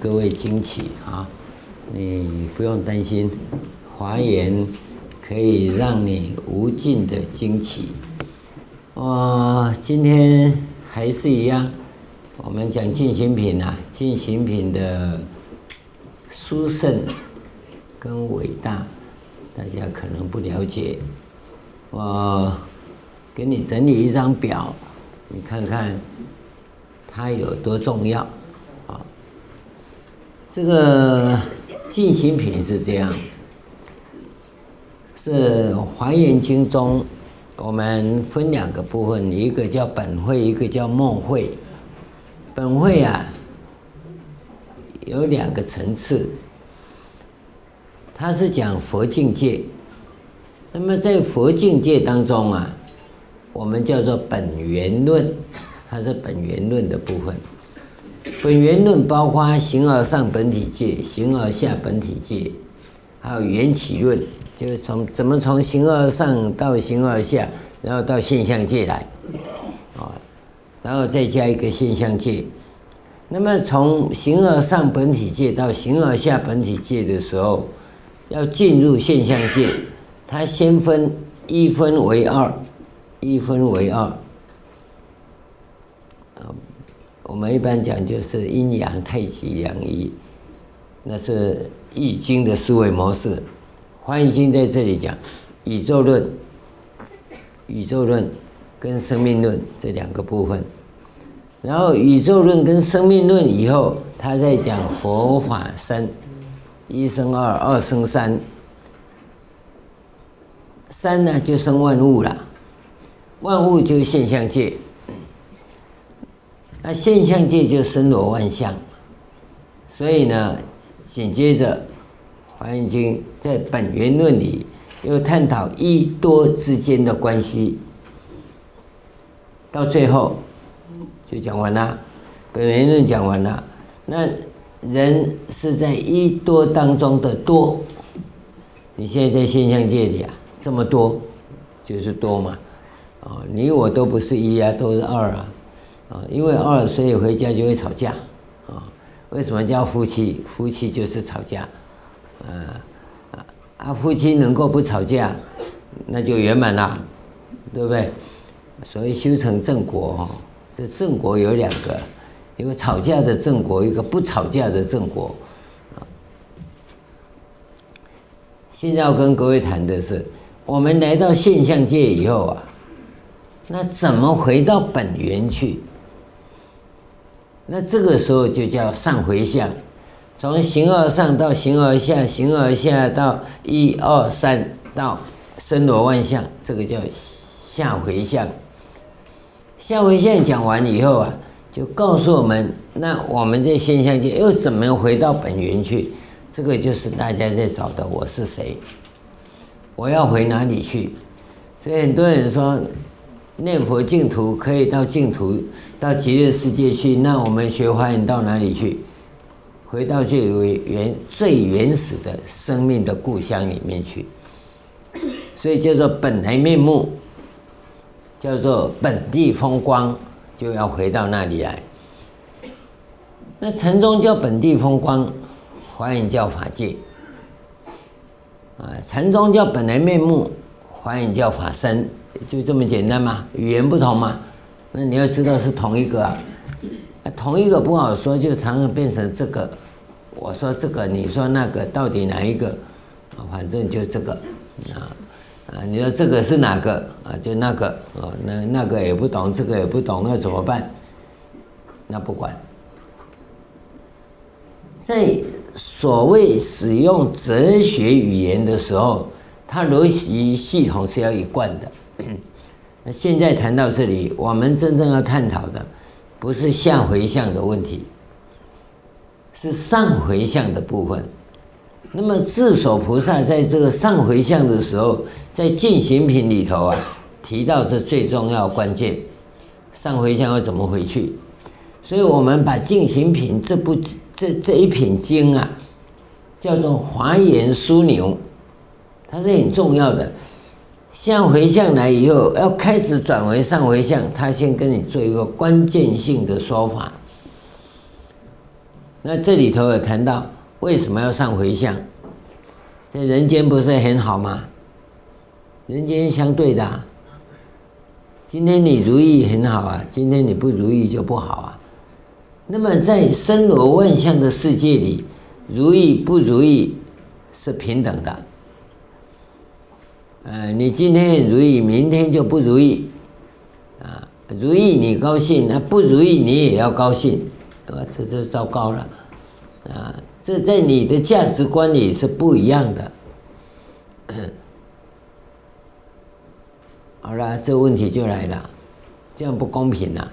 各位惊奇啊！你不用担心，华严可以让你无尽的惊奇。我今天还是一样，我们讲进行品啊，进行品的殊胜跟伟大，大家可能不了解。我给你整理一张表。你看看它有多重要！这个净行品是这样，是华严经中我们分两个部分，一个叫本会，一个叫梦会。本会啊有两个层次，它是讲佛境界。那么在佛境界当中啊。我们叫做本缘论，它是本缘论的部分。本源论包括形而上本体界、形而下本体界，还有缘起论，就是从怎么从形而上到形而下，然后到现象界来，啊，然后再加一个现象界。那么从形而上本体界到形而下本体界的时候，要进入现象界，它先分一分为二。一分为二，我们一般讲就是阴阳太极两仪，那是易经的思维模式。华严经在这里讲宇宙论、宇宙论跟生命论这两个部分，然后宇宙论跟生命论以后，他在讲佛法生，一生二，二生三，三呢就生万物了。万物就是现象界，那现象界就森罗万象，所以呢，紧接着《华严经》在本缘论里又探讨一多之间的关系，到最后就讲完了，本缘论讲完了，那人是在一多当中的多，你现在在现象界里啊，这么多就是多嘛。啊，你我都不是一啊，都是二啊，啊，因为二，所以回家就会吵架，啊，为什么叫夫妻？夫妻就是吵架，啊啊，夫妻能够不吵架，那就圆满了，对不对？所以修成正果哈，这正果有两个，一个吵架的正果，一个不吵架的正果。啊，现在要跟各位谈的是，我们来到现象界以后啊。那怎么回到本源去？那这个时候就叫上回向，从形而上到形而下，形而下到一二三到森罗万象，这个叫下回向。下回向讲完以后啊，就告诉我们，那我们这现象界又怎么回到本源去？这个就是大家在找的我是谁？我要回哪里去？所以很多人说。念佛净土可以到净土，到极乐世界去。那我们学华严到哪里去？回到最原、最原始的生命的故乡里面去。所以叫做本来面目，叫做本地风光，就要回到那里来。那禅宗叫本地风光，华严叫法界。啊，禅宗叫本来面目，华严叫法身。就这么简单嘛，语言不同嘛，那你要知道是同一个啊，同一个不好说，就常常变成这个，我说这个，你说那个，到底哪一个？啊，反正就这个，啊啊，你说这个是哪个？啊，就那个，啊，那那个也不懂，这个也不懂，那怎么办？那不管，在所谓使用哲学语言的时候，它逻辑系统是要一贯的。现在谈到这里，我们真正要探讨的，不是下回向的问题，是上回向的部分。那么智首菩萨在这个上回向的时候，在净行品里头啊，提到这最重要关键，上回向要怎么回去？所以我们把净行品这部这这一品经啊，叫做华严枢纽，它是很重要的。向回向来以后，要开始转为上回向，他先跟你做一个关键性的说法。那这里头有谈到为什么要上回向？在人间不是很好吗？人间相对的，今天你如意很好啊，今天你不如意就不好啊。那么在森罗万象的世界里，如意不如意是平等的。呃，你今天如意，明天就不如意，啊，如意你高兴，那不如意你也要高兴，对吧？这就糟糕了，啊，这在你的价值观里是不一样的。好了，这问题就来了，这样不公平呐，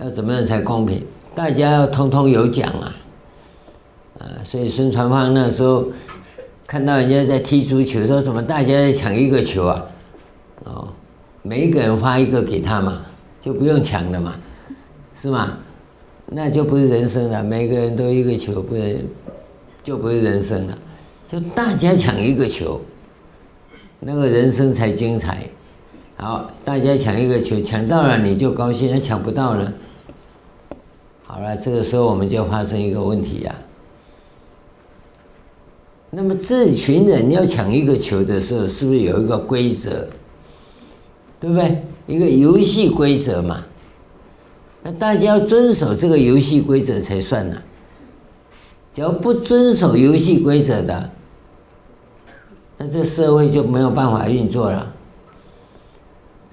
要怎么样才公平？大家要通通有奖啊，啊，所以孙传芳那时候。看到人家在踢足球，说怎么大家在抢一个球啊？哦，每一个人发一个给他嘛，就不用抢了嘛，是吗？那就不是人生了。每个人都一个球，不能就不是人生了。就大家抢一个球，那个人生才精彩。好，大家抢一个球，抢到了你就高兴，那抢不到呢？好了，这个时候我们就发生一个问题呀。那么这群人要抢一个球的时候，是不是有一个规则？对不对？一个游戏规则嘛。那大家要遵守这个游戏规则才算呢。只要不遵守游戏规则的，那这社会就没有办法运作了。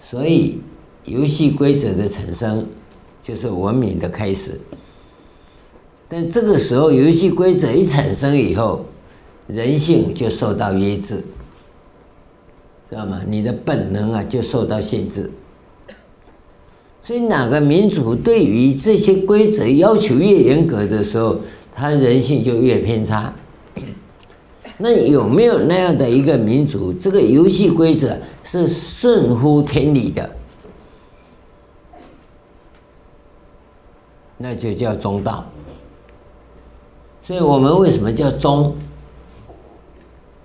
所以，游戏规则的产生就是文明的开始。但这个时候，游戏规则一产生以后，人性就受到约制，知道吗？你的本能啊就受到限制。所以哪个民族对于这些规则要求越严格的时候，他人性就越偏差。那有没有那样的一个民族，这个游戏规则是顺乎天理的？那就叫中道。所以我们为什么叫中？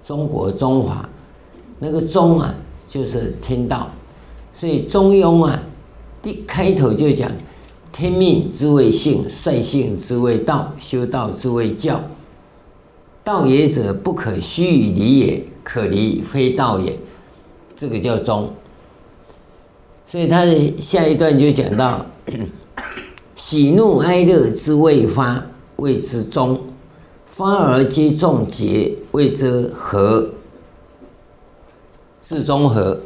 中国中华，那个中啊，就是天道，所以中庸啊，一开头就讲，天命之谓性，率性之谓道，修道之谓教。道也者，不可虚与离也，可离非道也。这个叫中。所以他的下一段就讲到，喜怒哀乐之谓发，谓之中。方而皆众结，谓之和。是中和，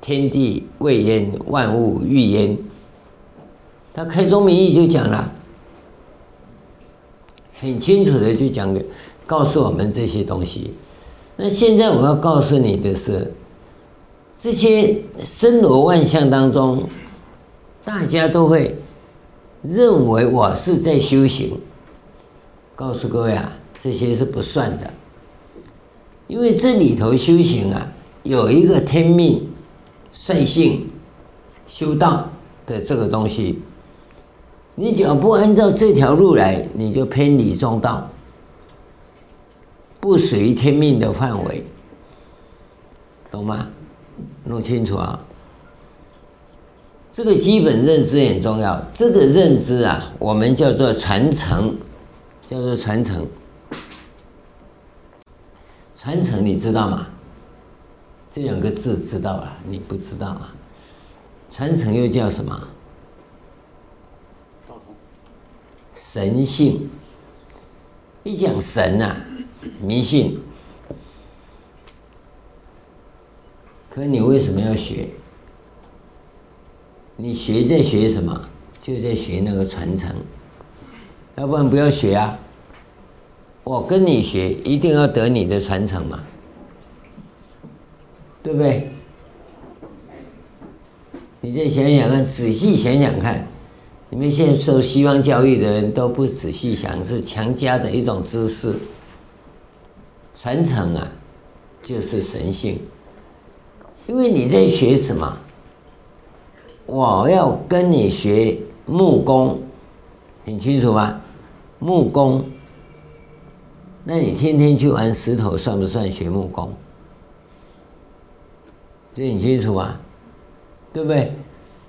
天地未焉，万物欲焉。他开宗明义就讲了，很清楚的就讲了，告诉我们这些东西。那现在我要告诉你的是，这些森罗万象当中，大家都会认为我是在修行。告诉各位啊。这些是不算的，因为这里头修行啊，有一个天命、率性、修道的这个东西。你只要不按照这条路来，你就偏离中道，不属于天命的范围，懂吗？弄清楚啊！这个基本认知很重要。这个认知啊，我们叫做传承，叫做传承。传承你知道吗？这两个字知道啊？你不知道啊？传承又叫什么？神性。一讲神啊，迷信。可你为什么要学？你学在学什么？就在学那个传承。要不然不要学啊。我跟你学，一定要得你的传承嘛，对不对？你再想想看，仔细想想看，你们现在受西方教育的人都不仔细想，是强加的一种知识。传承啊，就是神性，因为你在学什么？我要跟你学木工，很清楚吧？木工。那你天天去玩石头，算不算学木工？这很清楚啊，对不对？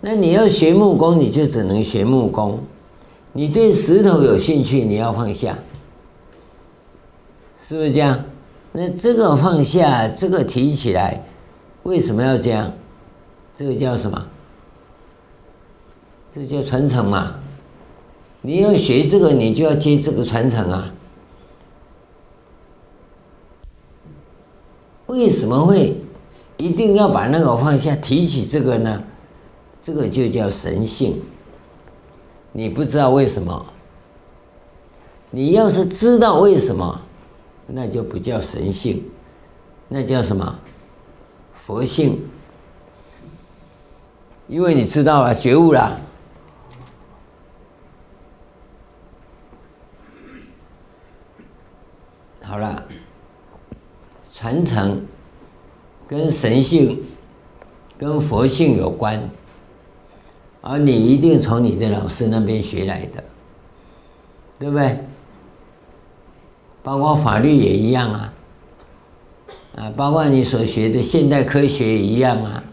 那你要学木工，你就只能学木工。你对石头有兴趣，你要放下，是不是这样？那这个放下，这个提起来，为什么要这样？这个叫什么？这叫传承嘛。你要学这个，你就要接这个传承啊。为什么会一定要把那个放下，提起这个呢？这个就叫神性。你不知道为什么，你要是知道为什么，那就不叫神性，那叫什么？佛性。因为你知道了，觉悟了。好了，传承跟神性、跟佛性有关。而你一定从你的老师那边学来的，对不对？包括法律也一样啊，啊，包括你所学的现代科学也一样啊，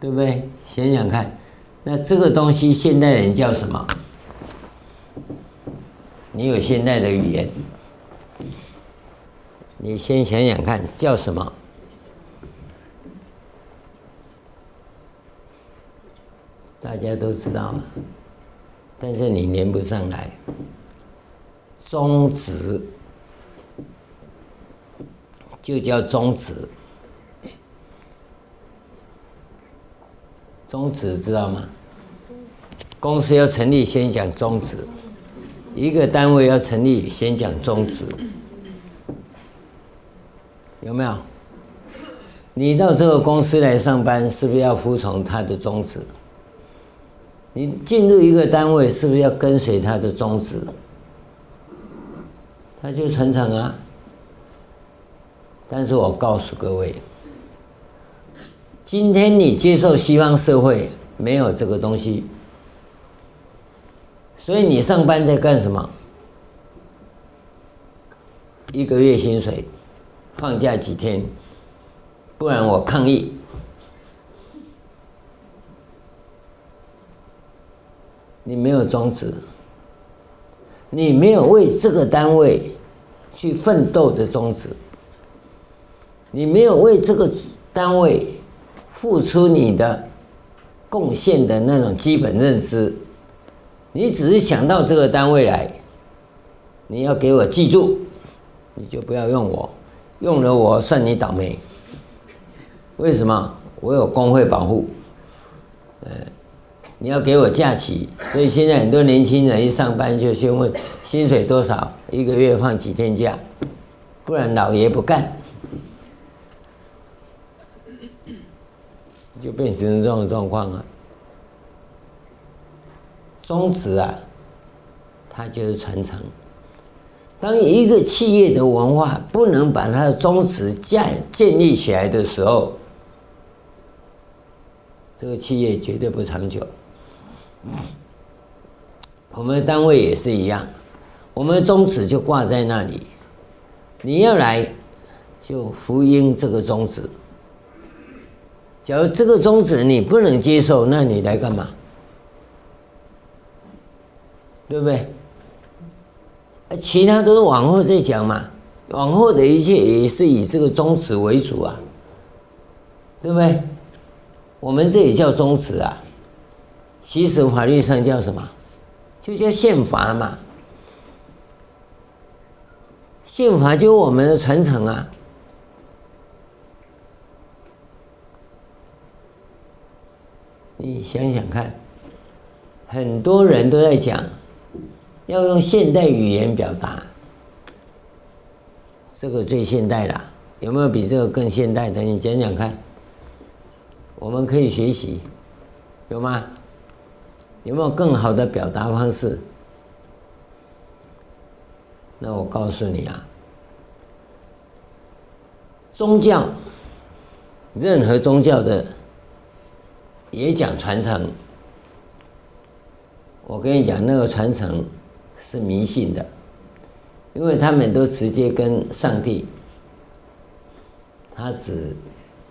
对不对？想想看，那这个东西现代人叫什么？你有现代的语言，你先想想看叫什么？大家都知道，但是你连不上来。宗旨就叫宗旨，宗旨知道吗？公司要成立，先讲宗旨；一个单位要成立，先讲宗旨，有没有？你到这个公司来上班，是不是要服从他的宗旨？你进入一个单位，是不是要跟随他的宗旨？他就成长啊。但是我告诉各位，今天你接受西方社会没有这个东西，所以你上班在干什么？一个月薪水，放假几天，不然我抗议。你没有宗旨，你没有为这个单位去奋斗的宗旨，你没有为这个单位付出你的贡献的那种基本认知，你只是想到这个单位来，你要给我记住，你就不要用我，用了我算你倒霉。为什么？我有工会保护，你要给我假期，所以现在很多年轻人一上班就先问薪水多少，一个月放几天假，不然老爷不干，就变成这种状况啊。宗旨啊，它就是传承。当一个企业的文化不能把它的宗旨建建立起来的时候，这个企业绝对不长久。我们单位也是一样，我们的宗旨就挂在那里。你要来，就福音这个宗旨。假如这个宗旨你不能接受，那你来干嘛？对不对？其他都是往后再讲嘛。往后的一切也是以这个宗旨为主啊，对不对？我们这也叫宗旨啊。其实法律上叫什么？就叫宪法嘛。宪法就是我们的传承啊。你想想看，很多人都在讲要用现代语言表达，这个最现代了。有没有比这个更现代的？你讲讲看，我们可以学习，有吗？有没有更好的表达方式？那我告诉你啊，宗教，任何宗教的也讲传承。我跟你讲，那个传承是迷信的，因为他们都直接跟上帝他只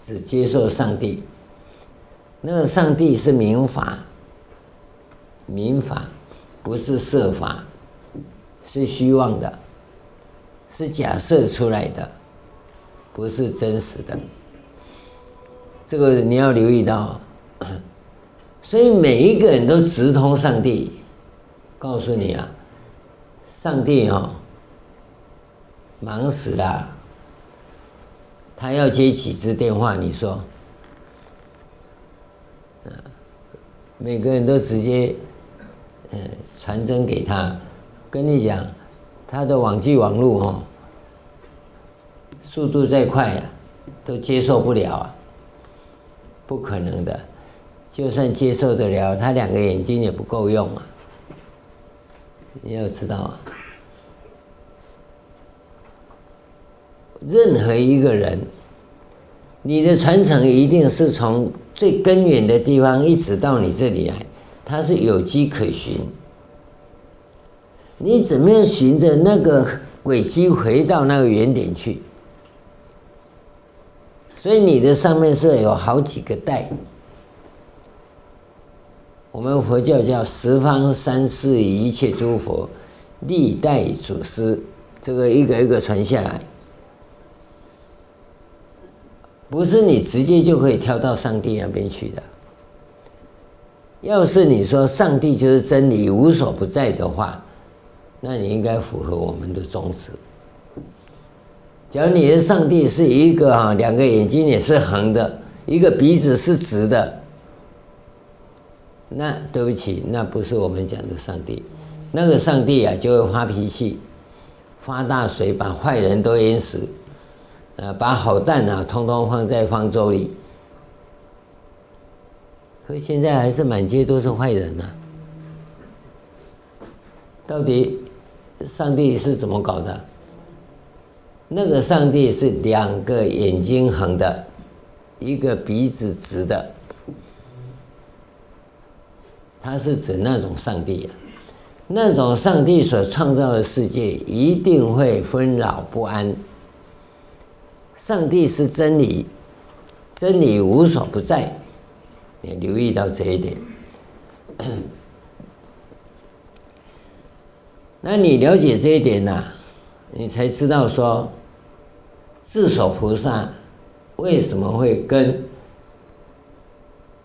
只接受上帝。那个上帝是民法，民法不是设法，是虚妄的，是假设出来的，不是真实的。这个你要留意到。所以每一个人都直通上帝，告诉你啊，上帝哦，忙死了，他要接几只电话？你说，每个人都直接嗯传真给他，跟你讲，他的网际网络哦，速度再快啊，都接受不了啊，不可能的。就算接受得了，他两个眼睛也不够用啊！你要知道啊，任何一个人，你的传承一定是从最根源的地方一直到你这里来，它是有迹可循。你怎么样循着那个轨迹回到那个原点去？所以你的上面是有好几个代。我们佛教叫十方三世一切诸佛，历代祖师，这个一个一个传下来，不是你直接就可以跳到上帝那边去的。要是你说上帝就是真理无所不在的话，那你应该符合我们的宗旨。假如你的上帝是一个哈，两个眼睛也是横的，一个鼻子是直的。那对不起，那不是我们讲的上帝，那个上帝啊就会发脾气，发大水把坏人都淹死，呃，把好蛋啊通通放在方舟里。可现在还是满街都是坏人呐，到底上帝是怎么搞的？那个上帝是两个眼睛横的，一个鼻子直的。他是指那种上帝啊，那种上帝所创造的世界一定会纷扰不安。上帝是真理，真理无所不在，你留意到这一点。那你了解这一点呢，你才知道说，智首菩萨为什么会跟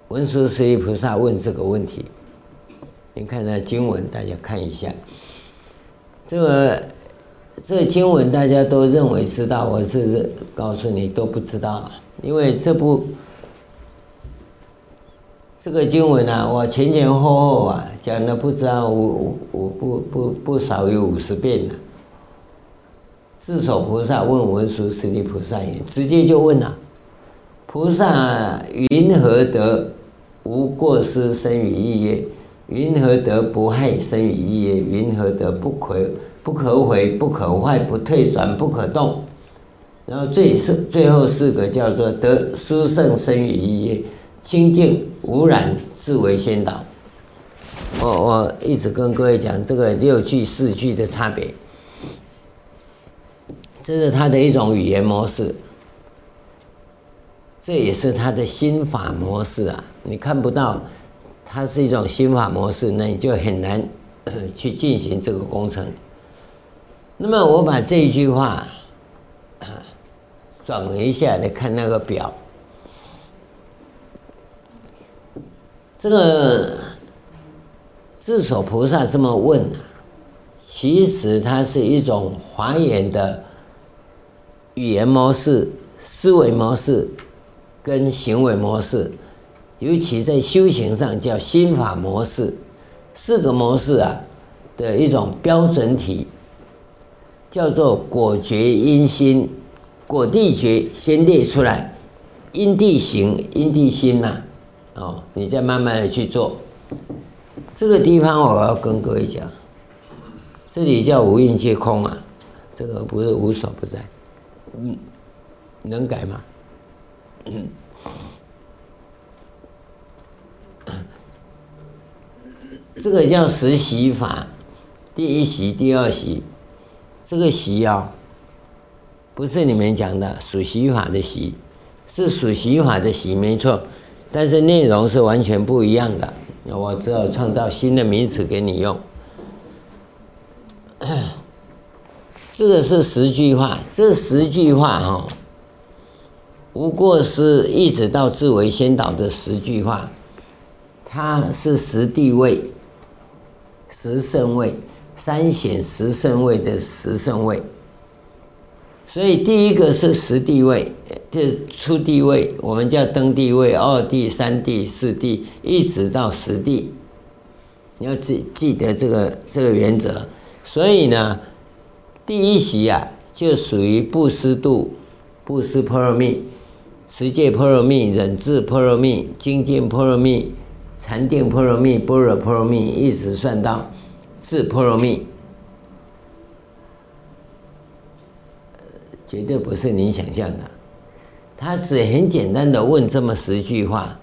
文殊师利菩萨问这个问题。你看那经文，大家看一下。这个这个经文大家都认为知道，我是告诉你都不知道，因为这部这个经文啊，我前前后后啊讲了不知道五五不不不少于五十遍了。智首菩萨问文殊师利菩萨也直接就问了：菩萨云何得无过失生于意业？云何得不害生于意业？云何得不可不可毁、不可坏、不退转、不可动？然后最是最后四个叫做得殊胜生于意业，清净无染，自为先导。我我一直跟各位讲这个六句四句的差别，这是他的一种语言模式，这也是他的心法模式啊！你看不到。它是一种心法模式，那你就很难去进行这个工程。那么我把这一句话转了一下来看那个表，这个智首菩萨这么问啊，其实它是一种华严的语言模式、思维模式跟行为模式。尤其在修行上叫心法模式，四个模式啊的一种标准体，叫做果觉因心，果地觉先列出来，因地行，因地心呐，哦，你再慢慢的去做。这个地方我要跟各位讲，这里叫五蕴皆空啊，这个不是无所不在，嗯，能改吗？嗯。这个叫十习法，第一习、第二习，这个习啊，不是你们讲的属习法的习，是属习法的习没错，但是内容是完全不一样的。我只好创造新的名词给你用。这个是十句话，这十句话哈，不过是一直到至为先导的十句话，它是十地位、十圣位、三显十圣位的十圣位。所以第一个是十地位，就是初地位，我们叫登地位，二地、三地、四地，一直到十地，你要记记得这个这个原则。所以呢。第一习啊，就属于布施度、布施波罗蜜、持戒波罗蜜、忍智波罗蜜、精进波罗蜜、禅定波罗蜜、般若波罗蜜，一直算到智波罗蜜，绝对不是你想象的。他只很简单的问这么十句话，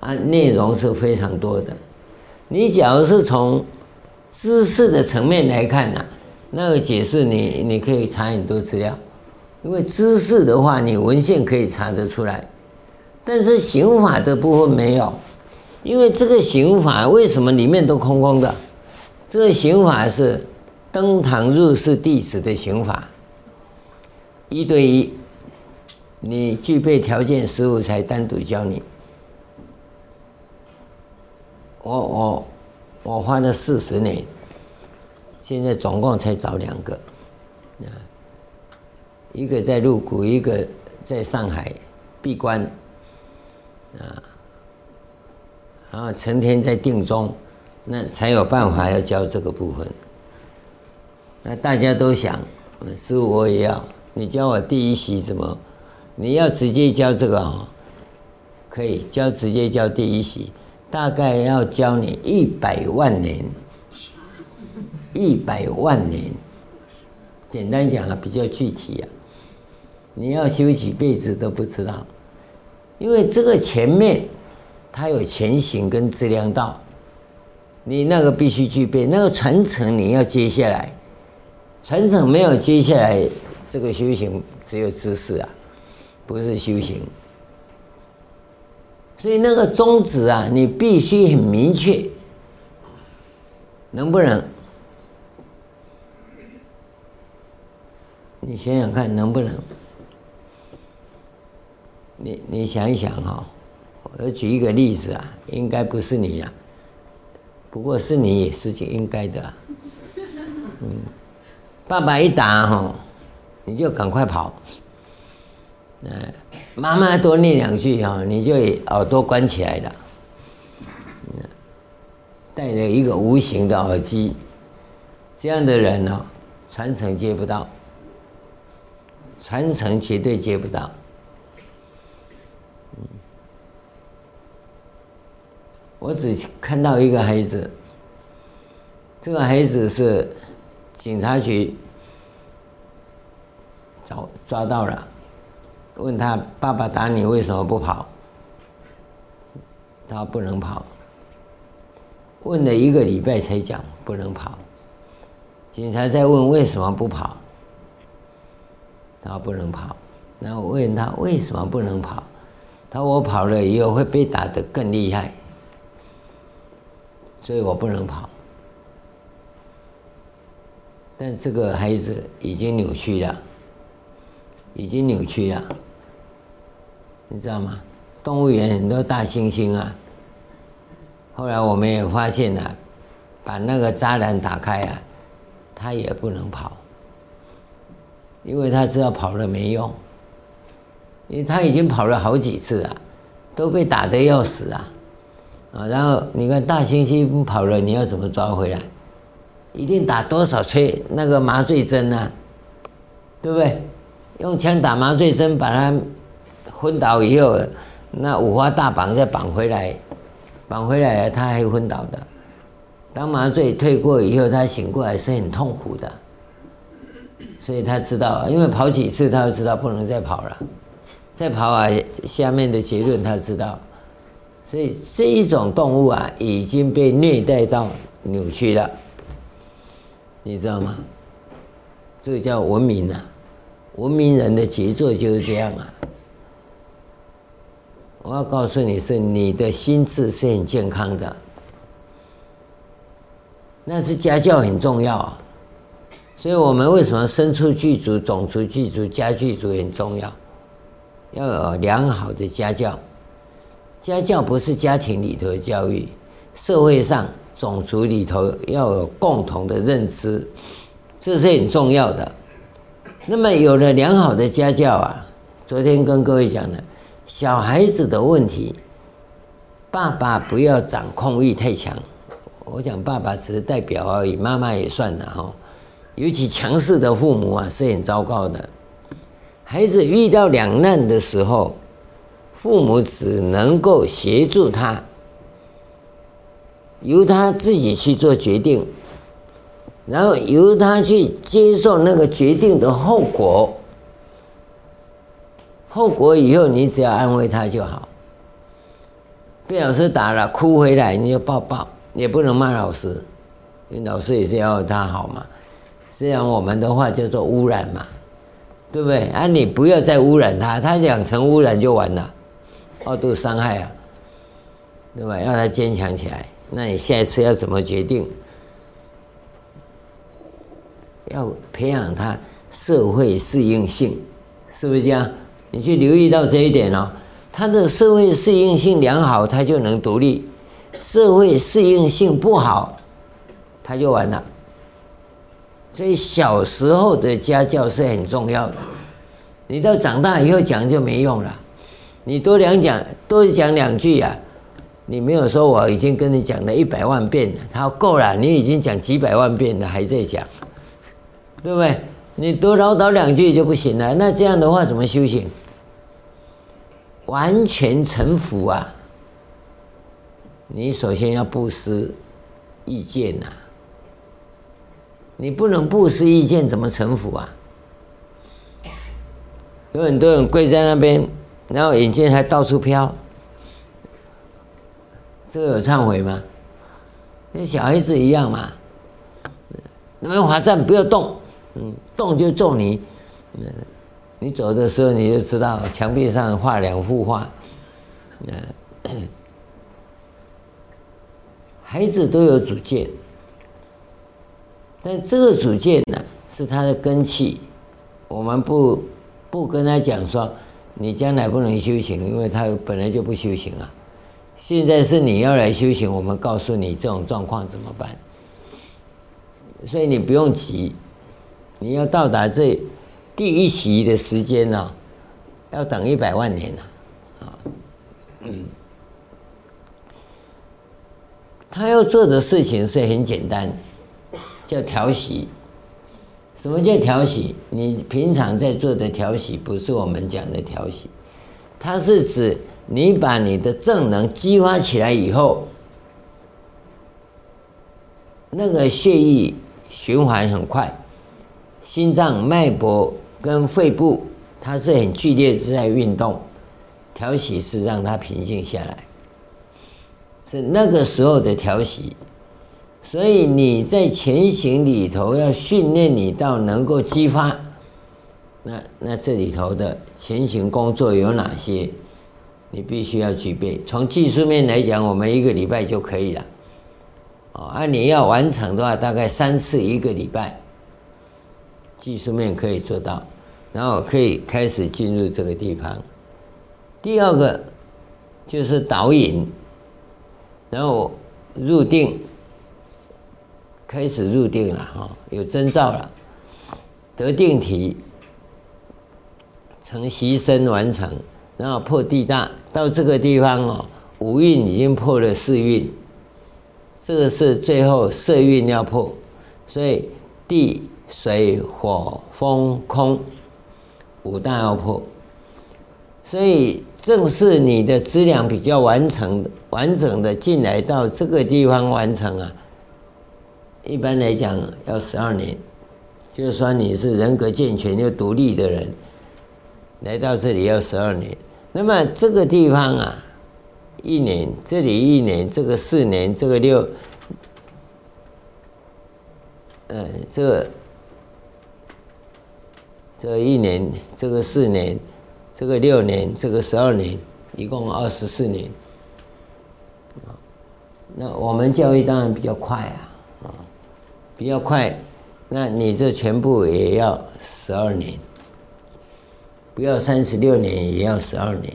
啊，内容是非常多的。你假如是从知识的层面来看呢、那个解释你你可以查很多资料，因为知识的话，你文献可以查得出来，但是刑法的部分没有，因为这个刑法为什么里面都空空的？这个刑法是登堂入室弟子的刑法，一对一，你具备条件，师父才单独教你。我我我花了四十年。现在总共才找两个，啊，一个在入股，一个在上海闭关，啊，然后成天在定中，那才有办法要教这个部分。那大家都想，师父我也要，你教我第一习怎么？你要直接教这个啊？可以教直接教第一习，大概要教你一百万年。一百万年，简单讲啊，比较具体啊，你要修几辈子都不知道，因为这个前面它有前行跟质量道，你那个必须具备，那个传承你要接下来，传承没有接下来，这个修行只有知识啊，不是修行，所以那个宗旨啊，你必须很明确，能不能？你想想看，能不能？你你想一想哈，我举一个例子啊，应该不是你呀，不过是你也是应该的啊。嗯，爸爸一打哈，你就赶快跑。嗯，妈妈多念两句哈，你就耳朵关起来了。嗯，戴着一个无形的耳机，这样的人呢，传承接不到。传承绝对接不到。我只看到一个孩子，这个孩子是警察局找抓到了，问他爸爸打你为什么不跑？他不能跑。问了一个礼拜才讲不能跑。警察在问为什么不跑？他不能跑，然后问他为什么不能跑？他说我跑了以后会被打得更厉害，所以我不能跑。但这个孩子已经扭曲了，已经扭曲了，你知道吗？动物园很多大猩猩啊，后来我们也发现了，把那个栅栏打开啊，他也不能跑。因为他知道跑了没用，因为他已经跑了好几次了，都被打得要死啊！啊，然后你看大猩猩跑了，你要怎么抓回来？一定打多少催那个麻醉针呢、啊？对不对？用枪打麻醉针，把他昏倒以后，那五花大绑再绑回来，绑回来他还昏倒的。当麻醉退过以后，他醒过来是很痛苦的。所以他知道，因为跑几次，他就知道不能再跑了。再跑啊，下面的结论他知道。所以这一种动物啊，已经被虐待到扭曲了，你知道吗？这个叫文明啊，文明人的杰作就是这样啊！我要告诉你是，你的心智是很健康的，那是家教很重要。所以我们为什么生出具足、种出具足、家具足很重要？要有良好的家教。家教不是家庭里头的教育，社会上种族里头要有共同的认知，这是很重要的。那么有了良好的家教啊，昨天跟各位讲的，小孩子的问题，爸爸不要掌控欲太强。我讲爸爸只是代表而已，妈妈也算了哈。尤其强势的父母啊，是很糟糕的。孩子遇到两难的时候，父母只能够协助他，由他自己去做决定，然后由他去接受那个决定的后果。后果以后，你只要安慰他就好。被老师打了，哭回来你就抱抱，也不能骂老师，因为老师也是要他好嘛。这样我们的话叫做污染嘛，对不对？啊，你不要再污染他，他两层污染就完了，二度伤害啊，对吧？要他坚强起来，那你下一次要怎么决定？要培养他社会适应性，是不是这样？你去留意到这一点哦，他的社会适应性良好，他就能独立；社会适应性不好，他就完了。所以小时候的家教是很重要的，你到长大以后讲就没用了。你多两讲，多讲两句呀，你没有说我已经跟你讲了一百万遍了，他说够了，你已经讲几百万遍了，还在讲，对不对？你多唠叨两句就不行了。那这样的话怎么修行？完全臣服啊！你首先要不思意见呐。你不能不思意见，怎么臣服啊？有很多人跪在那边，然后眼睛还到处飘，这个有忏悔吗？跟小孩子一样嘛。那边罚站不要动，嗯，动就揍你。你走的时候你就知道，墙壁上画两幅画。孩子都有主见。但这个主见呢，是他的根器，我们不不跟他讲说，你将来不能修行，因为他本来就不修行啊。现在是你要来修行，我们告诉你这种状况怎么办。所以你不用急，你要到达这第一席的时间呢，要等一百万年呢，啊，嗯，他要做的事情是很简单。叫调息，什么叫调息？你平常在做的调息，不是我们讲的调息，它是指你把你的正能激发起来以后，那个血液循环很快，心脏、脉搏跟肺部，它是很剧烈是在运动，调息是让它平静下来，是那个时候的调息。所以你在前行里头要训练你到能够激发，那那这里头的前行工作有哪些？你必须要具备。从技术面来讲，我们一个礼拜就可以了。哦，啊，你要完成的话，大概三次一个礼拜，技术面可以做到，然后可以开始进入这个地方。第二个就是导引，然后入定。开始入定了哈，有征兆了，得定体，成息身完成，然后破地大，到这个地方哦，五蕴已经破了四蕴，这个是最后色蕴要破，所以地水火风空五大要破，所以正是你的资粮比较完成完整的进来到这个地方完成啊。一般来讲要十二年，就算你是人格健全又独立的人，来到这里要十二年。那么这个地方啊，一年，这里一年，这个四年，这个六，嗯，这个这一年，这个四年，这个六年，这个十二年，一共二十四年。那我们教育当然比较快，啊，比较快。那你这全部也要十二年，不要三十六年也要十二年。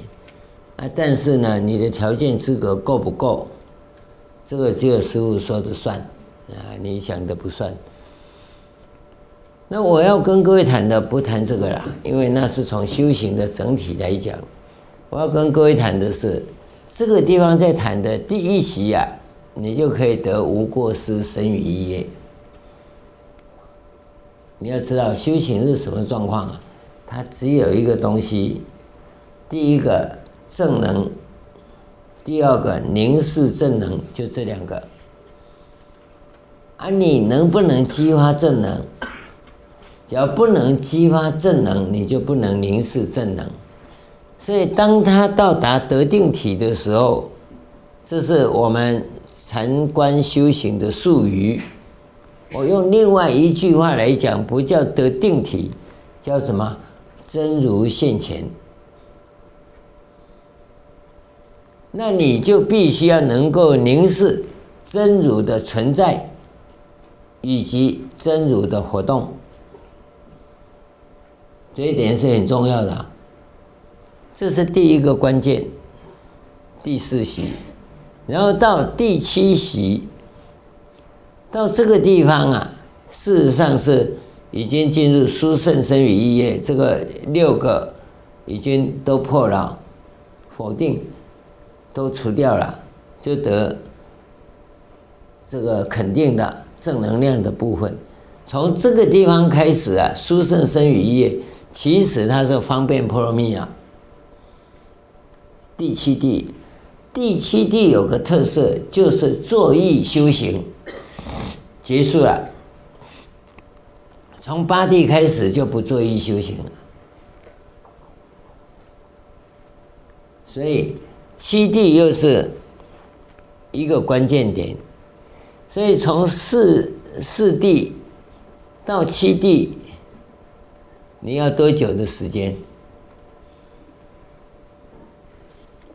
啊，但是呢，你的条件资格够不够？这个只有师父说的算，啊，你想的不算。那我要跟各位谈的不谈这个了，因为那是从修行的整体来讲。我要跟各位谈的是，这个地方在谈的第一席呀、你就可以得无过失生于一业。你要知道修行是什么状况啊？它只有一个东西，第一个正能，第二个凝视正能，就这两个。啊，你能不能激发正能？只要不能激发正能，你就不能凝视正能。所以，当他到达得定体的时候，这是我们禅观修行的术语。我用另外一句话来讲，不叫得定体，叫什么？真如现前。那你就必须要能够凝视真如的存在，以及真如的活动。这一点是很重要的，这是第一个关键，第四席，然后到第七席，到这个地方啊，事实上是已经进入殊胜生与意业，这个六个已经都破了，否定都除掉了，就得这个肯定的正能量的部分。从这个地方开始啊，殊胜生与意业。其实它是方便波罗蜜啊。第七地，第七地有个特色，就是坐意修行，结束了。从八地开始就不作意修行了，所以七地又是一个关键点。所以从四四地到七地。你要多久的时间？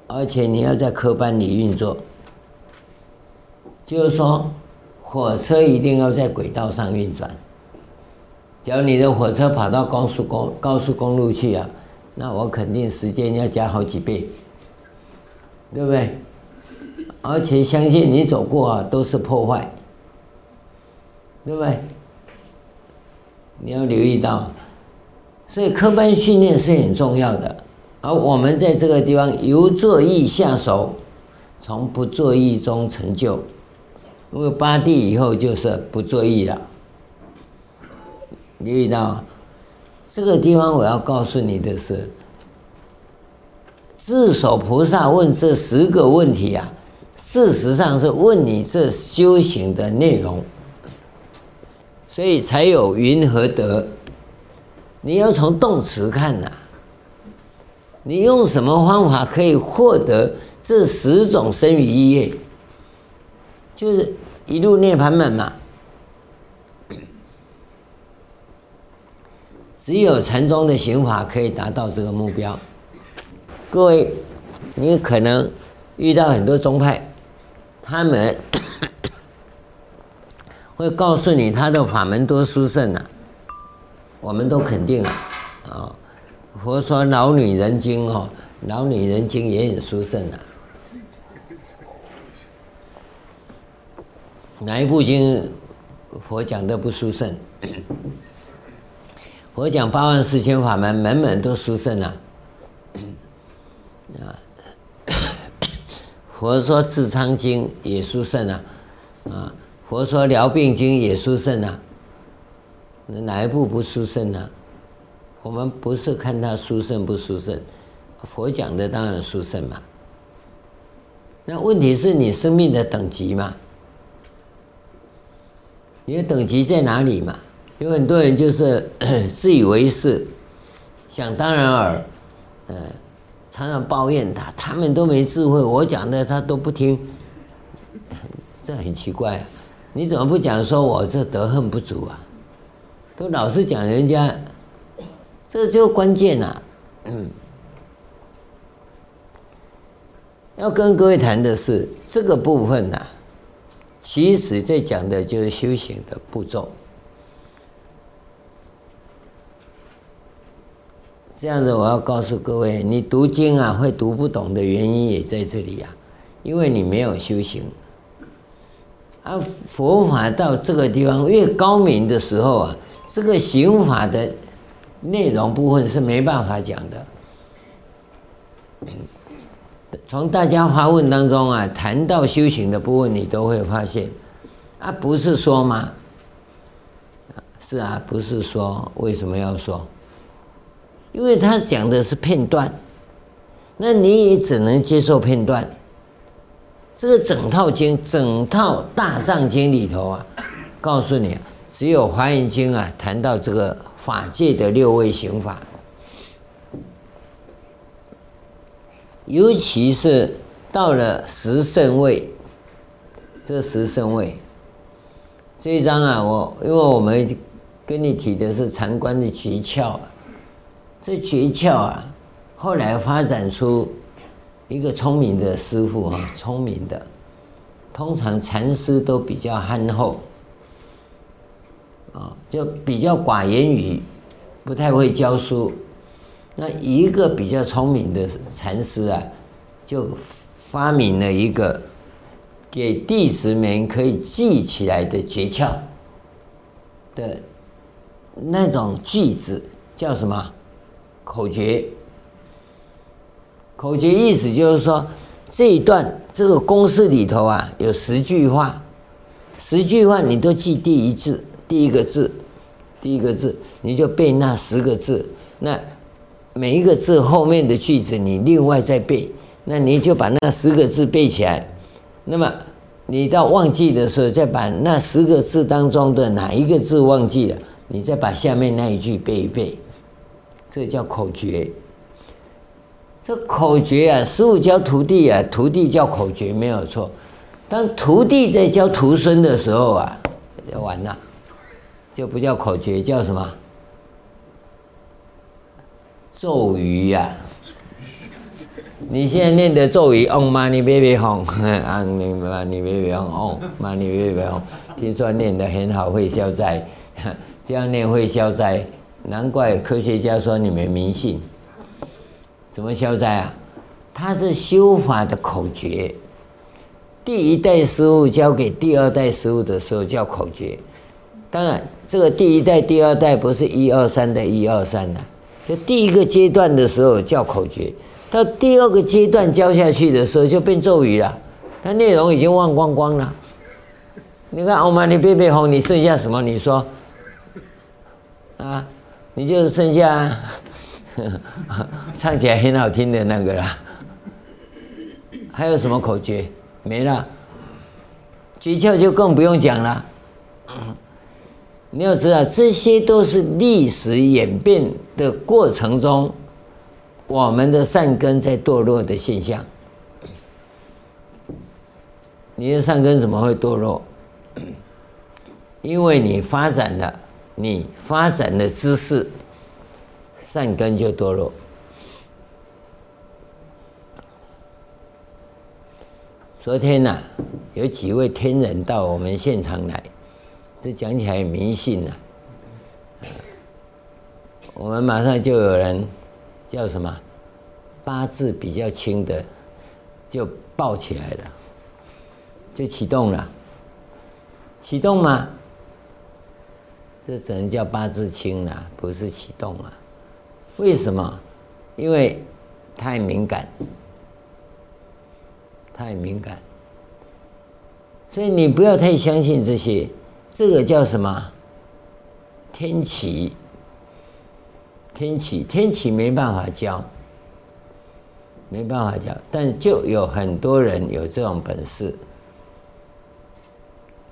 而且你要在科班里运作，就是说，火车一定要在轨道上运转。假如你的火车跑到高速公高速公路去啊，那我肯定时间要加好几倍，对不对？而且相信你走过啊，都是破坏，对不对？你要留意到。所以科班训练是很重要的，而我们在这个地方由作意下手，从不作意中成就。因为八地以后就是不作意了。留意到这个地方，我要告诉你的是，自首菩萨问这十个问题啊，事实上是问你这修行的内容，所以才有云何得。你要从动词看呐、你用什么方法可以获得这十种生于意业？就是一路涅槃门嘛。只有禅宗的行法可以达到这个目标。各位，你可能遇到很多宗派，他们 会告诉你他的法门多殊胜啊。我们都肯定啊，啊，佛说《老女人经》哦，《老女人经》也很殊胜啊。哪一部经佛讲的不殊胜？佛讲八万四千法门，门门都殊胜啊。啊，佛说《智昌经》也殊胜啊，啊，佛说《疗病经》也殊胜啊。哪一部不殊胜呢？我们不是看它殊胜不殊胜，佛讲的当然殊胜嘛。那问题是你生命的等级嘛？你的等级在哪里嘛？有很多人就是 自以为是，想当然耳，嗯，常常抱怨他，他们都没智慧，我讲的他都不听，这很奇怪啊！你怎么不讲说我这德行不足啊？都老是讲人家这就关键了。嗯，要跟各位谈的是这个部分呐，其实在讲的就是修行的步骤。这样子，我要告诉各位，你读经啊会读不懂的原因也在这里啊，因为你没有修行。啊，佛法到这个地方越高明的时候啊，这个行法的。内容部分是没办法讲的。从大家发问当中啊，谈到修行的部分，你都会发现，啊，不是说吗？是啊，不是说，为什么要说？因为他讲的是片段，那你也只能接受片段。这个整套经，整套大藏经里头啊，告诉你，只有华严经啊，谈到这个。法界的六位行法，尤其是到了十圣位，这十圣位这一章啊，我因为我们跟你提的是禅观的诀窍，这诀窍啊，后来发展出一个聪明的师傅啊，聪明的，通常禅师都比较憨厚。啊，就比较寡言语，不太会教书。那一个比较聪明的禅师啊，就发明了一个给弟子们可以记起来的诀窍的那种句子，叫什么？口诀。口诀意思就是说，这一段这个公式里头啊，有十句话，十句话你都记第一字。第一个字，第一个字，你就背那十个字。那每一个字后面的句子，你另外再背。那你就把那十个字背起来。那么你到忘记的时候，再把那十个字当中的哪一个字忘记了，你再把下面那一句背一背。这叫口诀。这口诀啊，师傅教徒弟啊，徒弟叫口诀没有错。当徒弟在教徒孙的时候啊，就完了。就不叫口诀，叫什么？咒语呀！你现在念的咒语，Om Mani Padme Hum，Om Mani p a d e h o m m Mani p a d e Hum，听说念得很好，会消灾。这样念会消灾，难怪科学家说你们迷信。怎么消灾啊？它是修法的口诀。第一代师父教给第二代师父的时候叫口诀。当然，这个第一代、第二代不是一二三的一二三的，就第一个阶段的时候叫口诀，到第二个阶段教下去的时候就变咒语了，它内容已经忘光光了。你看，欧玛尼贝贝红，你剩下什么？你说，啊，你就是剩下 唱起来很好听的那个了。还有什么口诀？没了，诀窍就更不用讲了。你要知道，这些都是历史演变的过程中，我们的善根在堕落的现象。你的善根怎么会堕落？因为你发展了，你发展的知识，善根就堕落。昨天呐、有几位天人到我们现场来。这讲起来迷信呐、啊，我们马上就有人叫什么八字比较轻的，就抱起来了，就启动了，启动吗？这只能叫八字轻了，不是启动了。为什么？因为太敏感，太敏感，所以你不要太相信这些。这个叫什么？天启，天启，天启没办法教，没办法教，但就有很多人有这种本事，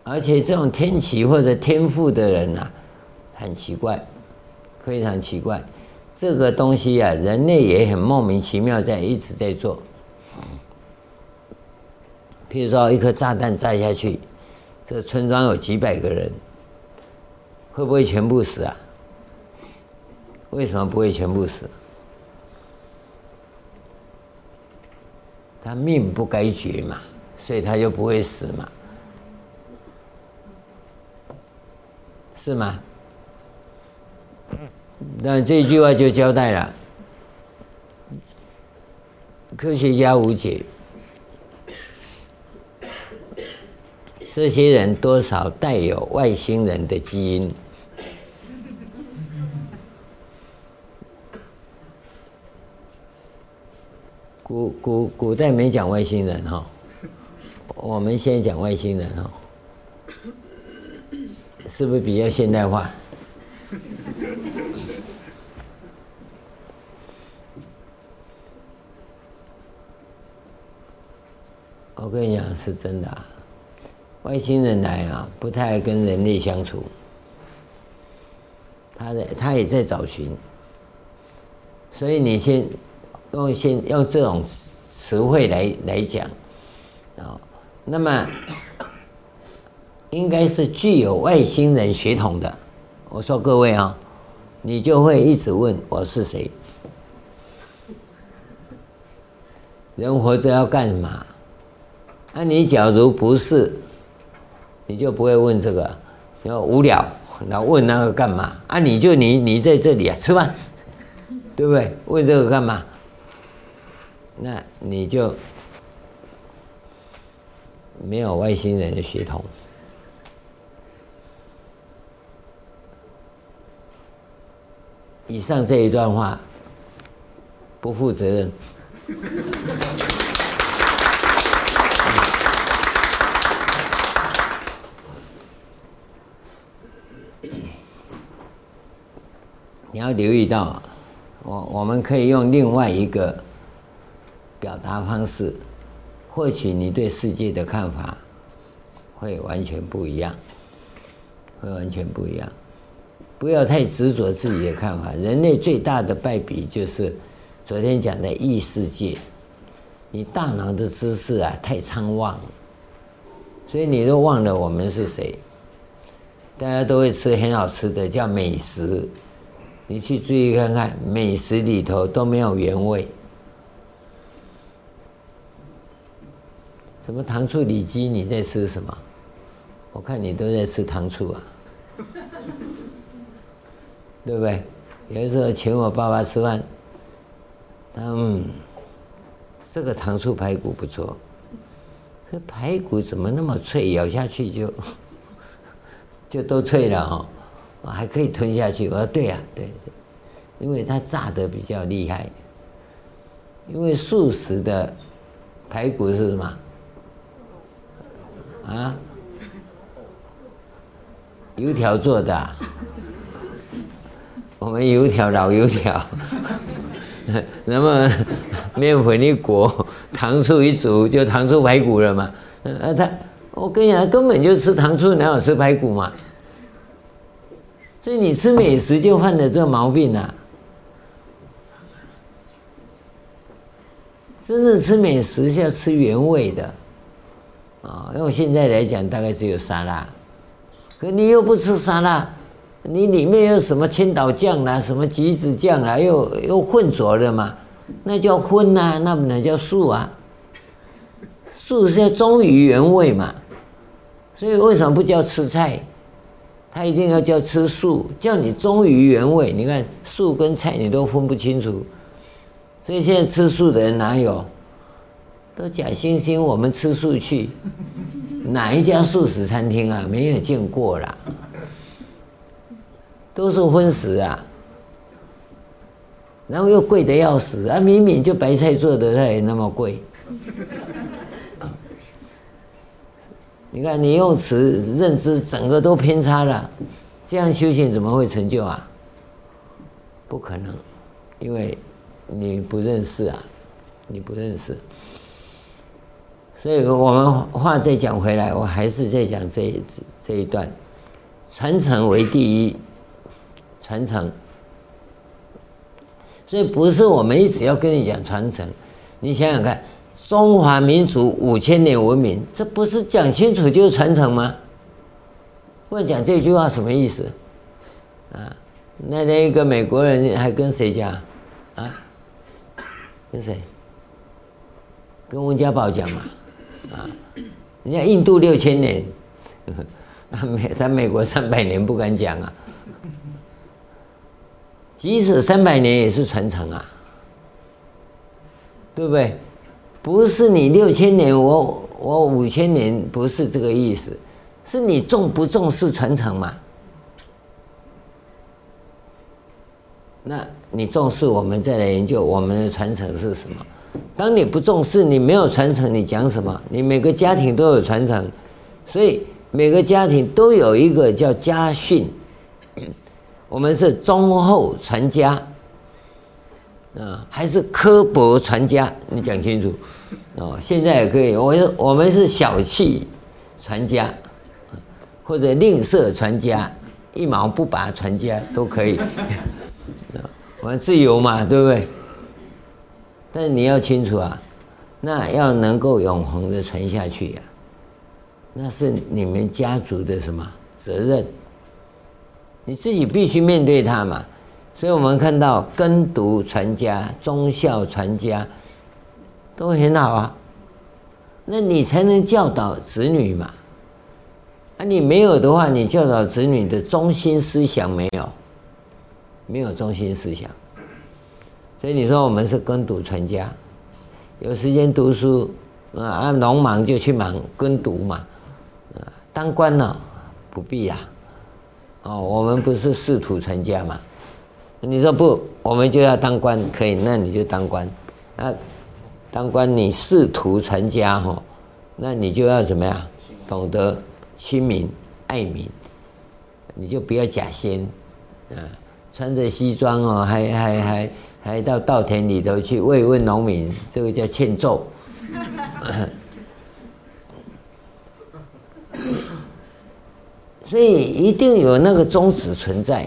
而且这种天启或者天赋的人呐、啊，很奇怪，非常奇怪，这个东西啊，人类也很莫名其妙在一直在做，譬如说一颗炸弹炸下去。这村庄有几百个人，会不会全部死啊？为什么不会全部死？他命不该绝嘛，所以他就不会死嘛，是吗？那这句话就交代了，科学家无解，这些人多少带有外星人的基因。古古古代没讲外星人哈，我们先讲外星人哈，是不是比较现代化？我跟你讲是真的啊，外星人来啊，不太爱跟人类相处，他在他也在找寻，所以你先。用先用这种词汇来来讲，啊，那么应该是具有外星人血统的。我说各位啊，你就会一直问我是谁？人活着要干嘛？那你假如不是，你就不会问这个，要无聊，然后问那个干嘛？啊，你就你你在这里啊，吃饭，对不对？问这个干嘛？那你就没有外星人的血统。以上这一段话不负责任。你要留意到，我我们可以用另外一个。表达方式，或许你对世界的看法会完全不一样，会完全不一样。不要太执着自己的看法。人类最大的败笔就是昨天讲的异世界，你大脑的知识啊太仓促，所以你都忘了我们是谁。大家都会吃很好吃的叫美食，你去注意看看，美食里头都没有原味。什么糖醋里脊？你在吃什么？我看你都在吃糖醋啊，对不对？有的时候请我爸爸吃饭，嗯，这个糖醋排骨不错，这排骨怎么那么脆？咬下去就 就都脆了哈，还可以吞下去。我说对呀，对，因为它炸得比较厉害。因为素食的排骨是什么？啊，油条做的，我们油条老油条，那么面粉一裹，糖醋一煮，就糖醋排骨了嘛。啊，他，我跟你讲，根本就吃糖醋，哪有吃排骨嘛？所以你吃美食就犯了这个毛病啊！真正吃美食是要吃原味的。啊，用现在来讲，大概只有沙拉，可你又不吃沙拉，你里面有什么千岛酱啦，什么橘子酱啦，又又混浊了嘛？那叫荤呐、那不能叫素啊。素是要忠于原味嘛，所以为什么不叫吃菜？他一定要叫吃素，叫你忠于原味。你看素跟菜你都分不清楚，所以现在吃素的人哪有？都假惺惺，我们吃素去，哪一家素食餐厅啊？没有见过啦，都是荤食啊，然后又贵的要死啊！明明就白菜做的，它也那么贵。你看你用词认知整个都偏差了，这样修行怎么会成就啊？不可能，因为你不认识啊，你不认识。所以我们话再讲回来，我还是在讲这一这一段，传承为第一，传承。所以不是我们一直要跟你讲传承，你想想看，中华民族五千年文明，这不是讲清楚就是传承吗？问讲这句话什么意思？啊，那天一个美国人还跟谁讲啊？跟谁？跟温家宝讲嘛？啊，人家印度六千年，美 他美国三百年不敢讲啊。即使三百年也是传承啊，对不对？不是你六千年，我我五千年，不是这个意思，是你重不重视传承嘛？那你重视，我们再来研究我们的传承是什么？当你不重视，你没有传承，你讲什么？你每个家庭都有传承，所以每个家庭都有一个叫家训。我们是忠厚传家，啊，还是刻薄传家？你讲清楚，哦，现在也可以。我我们是小气传家，或者吝啬传家，一毛不拔传家都可以。我们自由嘛，对不对？但你要清楚啊，那要能够永恒的传下去呀，那是你们家族的什么责任？你自己必须面对它嘛，所以我们看到耕读传家、忠孝传家都很好啊，那你才能教导子女嘛。啊，你没有的话，你教导子女的中心思想没有，没有中心思想，所以你说我们是耕读传家，有时间读书啊，农忙就去忙耕读嘛，啊，当官呢不必呀。哦，我们不是仕途传家嘛？你说不，我们就要当官，可以，那你就当官。啊，当官你仕途传家哈，那你就要怎么样？懂得亲民爱民，你就不要假仙，啊，穿着西装哦，还还还还到稻田里头去慰问农民，这个叫欠揍。所以一定有那个宗旨存在，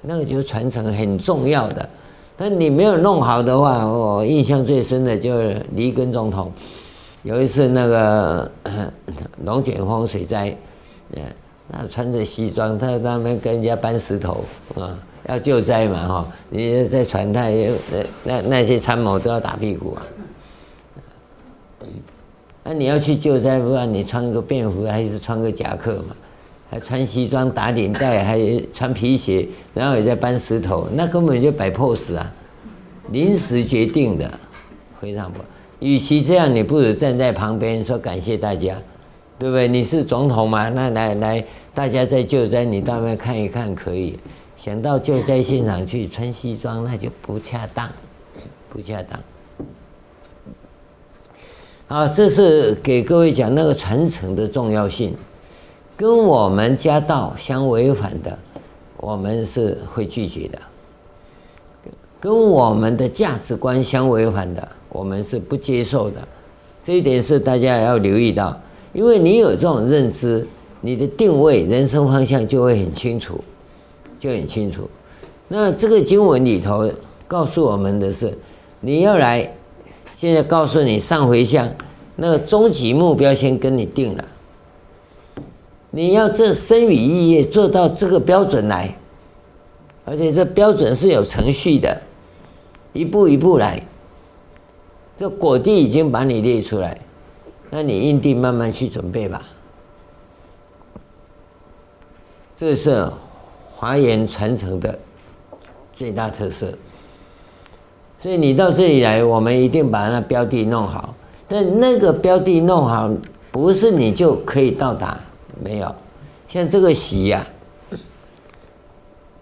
那个就传承很重要的。但你没有弄好的话，我印象最深的就是里根总统，有一次那个龙卷风水灾，那穿着西装，他他们跟人家搬石头啊，要救灾嘛哈，你在船他也那那那些参谋都要打屁股啊。那你要去救灾，不然你穿一个便服还是穿个夹克嘛？还穿西装打领带，还穿皮鞋，然后也在搬石头，那根本就摆 pose 啊！临时决定的，非常不。与其这样，你不如站在旁边说感谢大家，对不对？你是总统嘛？那来来，大家在救灾，你到那看一看可以。想到救灾现场去穿西装，那就不恰当，不恰当。好，这是给各位讲那个传承的重要性。跟我们家道相违反的，我们是会拒绝的；跟我们的价值观相违反的，我们是不接受的。这一点是大家要留意到，因为你有这种认知，你的定位、人生方向就会很清楚，就很清楚。那这个经文里头告诉我们的是，你要来，现在告诉你上回向，那个终极目标先跟你定了。你要这生与意业做到这个标准来，而且这标准是有程序的，一步一步来。这果地已经把你列出来，那你印地慢慢去准备吧。这是华严传承的最大特色。所以你到这里来，我们一定把那标的弄好。但那个标的弄好，不是你就可以到达。没有，像这个习呀、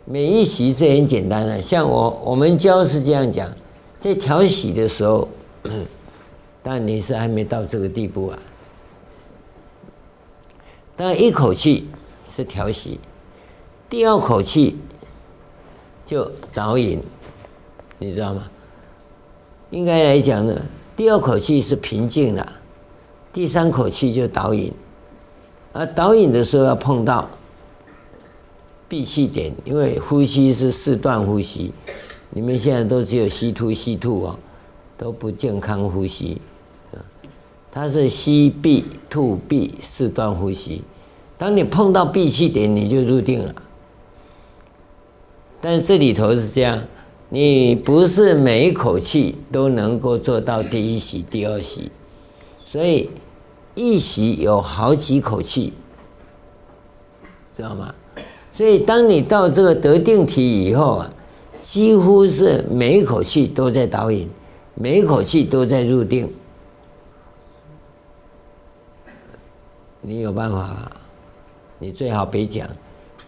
每一习是很简单的。像我我们教是这样讲，在调息的时候，但你是还没到这个地步啊。但一口气是调息，第二口气就导引，你知道吗？应该来讲呢，第二口气是平静了，第三口气就导引。而导引的时候要碰到闭气点，因为呼吸是四段呼吸，你们现在都只有吸吐吸吐哦，都不健康呼吸，它是吸闭吐闭四段呼吸。当你碰到闭气点，你就入定了。但是这里头是这样，你不是每一口气都能够做到第一吸、第二吸，所以一息有好几口气，知道吗？所以当你到这个得定体以后啊，几乎是每一口气都在导引，每一口气都在入定。你有办法？你最好别讲，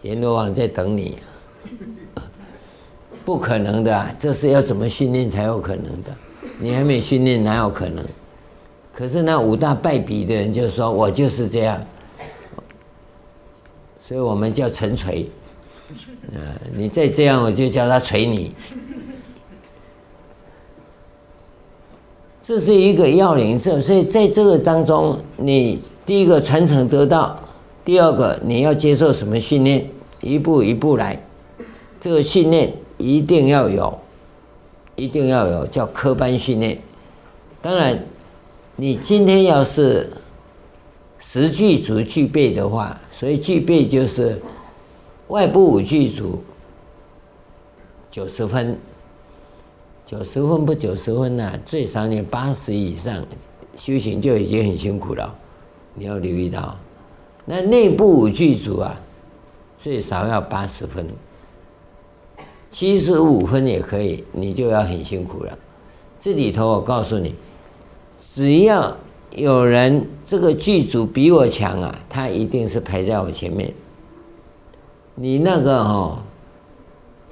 阎罗王在等你。不可能的，这是要怎么训练才有可能的？你还没训练，哪有可能？可是那五大败笔的人就说：“我就是这样。”所以我们叫沉锤。你再这样，我就叫他锤你。这是一个要领受，所以在这个当中，你第一个传承得到，第二个你要接受什么训练？一步一步来，这个训练。一定要有，一定要有叫科班训练。当然，你今天要是十具足具备的话，所以具备就是外部五具足九十分，九十分不九十分呢、最少你八十以上修行就已经很辛苦了。你要留意到，那内部五具足啊，最少要八十分。七十五分也可以，你就要很辛苦了。这里头我告诉你，只要有人这个剧组比我强啊，他一定是排在我前面。你那个哦，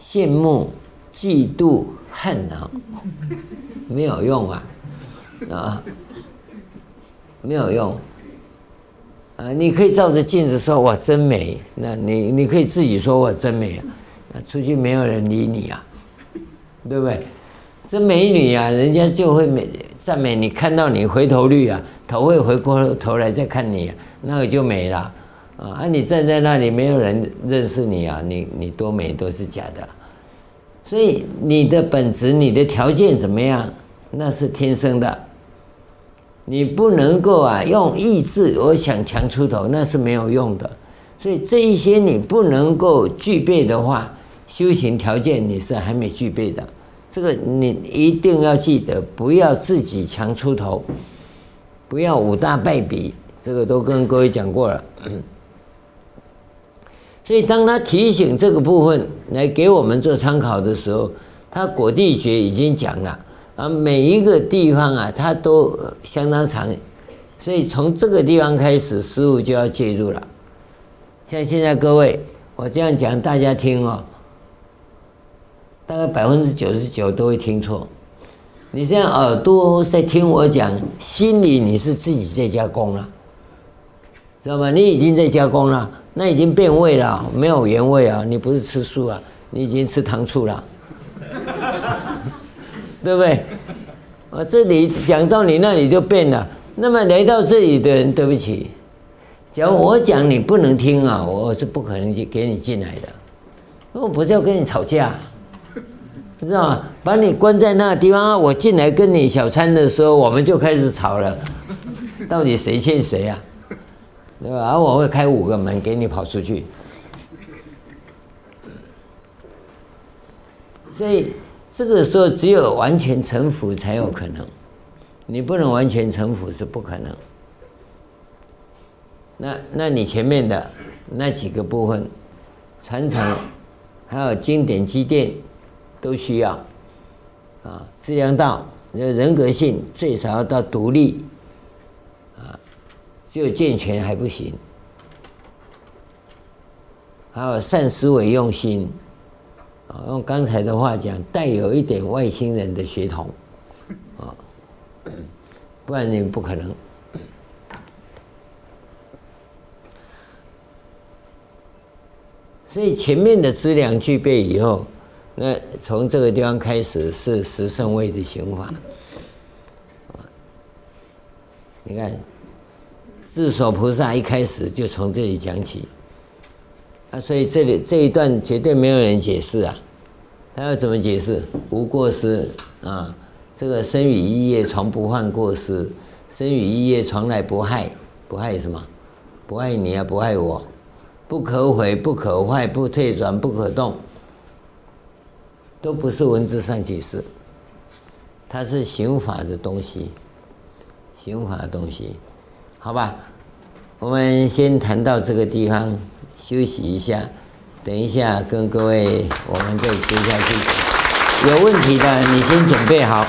羡慕、嫉妒、恨啊，没有用啊，啊，没有用。啊，你可以照着镜子说我真美，那你你可以自己说我真美。那出去没有人理你啊，对不对？这美女啊，人家就会美赞美你，看到你回头率啊，头会回过头来再看你，那个就没了啊！啊，你站在那里，没有人认识你啊，你你多美都是假的。所以你的本质、你的条件怎么样，那是天生的，你不能够啊用意志，我想强出头，那是没有用的。所以这一些你不能够具备的话。修行条件你是还没具备的，这个你一定要记得，不要自己强出头，不要五大败笔，这个都跟各位讲过了。所以当他提醒这个部分来给我们做参考的时候，他果地诀已经讲了啊，每一个地方啊，它都相当长，所以从这个地方开始，师父就要介入了。像现在各位，我这样讲，大家听哦。大概百分之九十九都会听错。你现在耳朵在听我讲，心里你是自己在加工了，知道吗？你已经在加工了，那已经变味了，没有原味啊！你不是吃素啊，你已经吃糖醋了，对不对？我这里讲到你那里就变了。那么来到这里的人，对不起，假如我讲你不能听啊，我是不可能去给你进来的。我不是要跟你吵架。你知道吗？把你关在那个地方，我进来跟你小餐的时候，我们就开始吵了。到底谁欠谁啊？对吧？而我会开五个门给你跑出去。所以这个时候只有完全臣服才有可能，你不能完全臣服是不可能。那那你前面的那几个部分，传承，还有经典积淀。都需要啊，资粮道，人格性最少要到独立啊，只有健全还不行。还有善思维用心啊，用刚才的话讲，带有一点外星人的血统啊，不然你不可能。所以前面的资粮具备以后。那从这个地方开始是十圣位的行法，你看，自所菩萨一开始就从这里讲起，啊，所以这里这一段绝对没有人解释啊，他要怎么解释？无过失啊，这个生与异业从不犯过失，生与异业从来不害，不害什么？不害你啊，不害我，不可毁，不可坏，不退转，不可动。都不是文字上解释，它是刑法的东西，刑法的东西，好吧？我们先谈到这个地方，休息一下，等一下跟各位我们再接下去。有问题的你先准备好。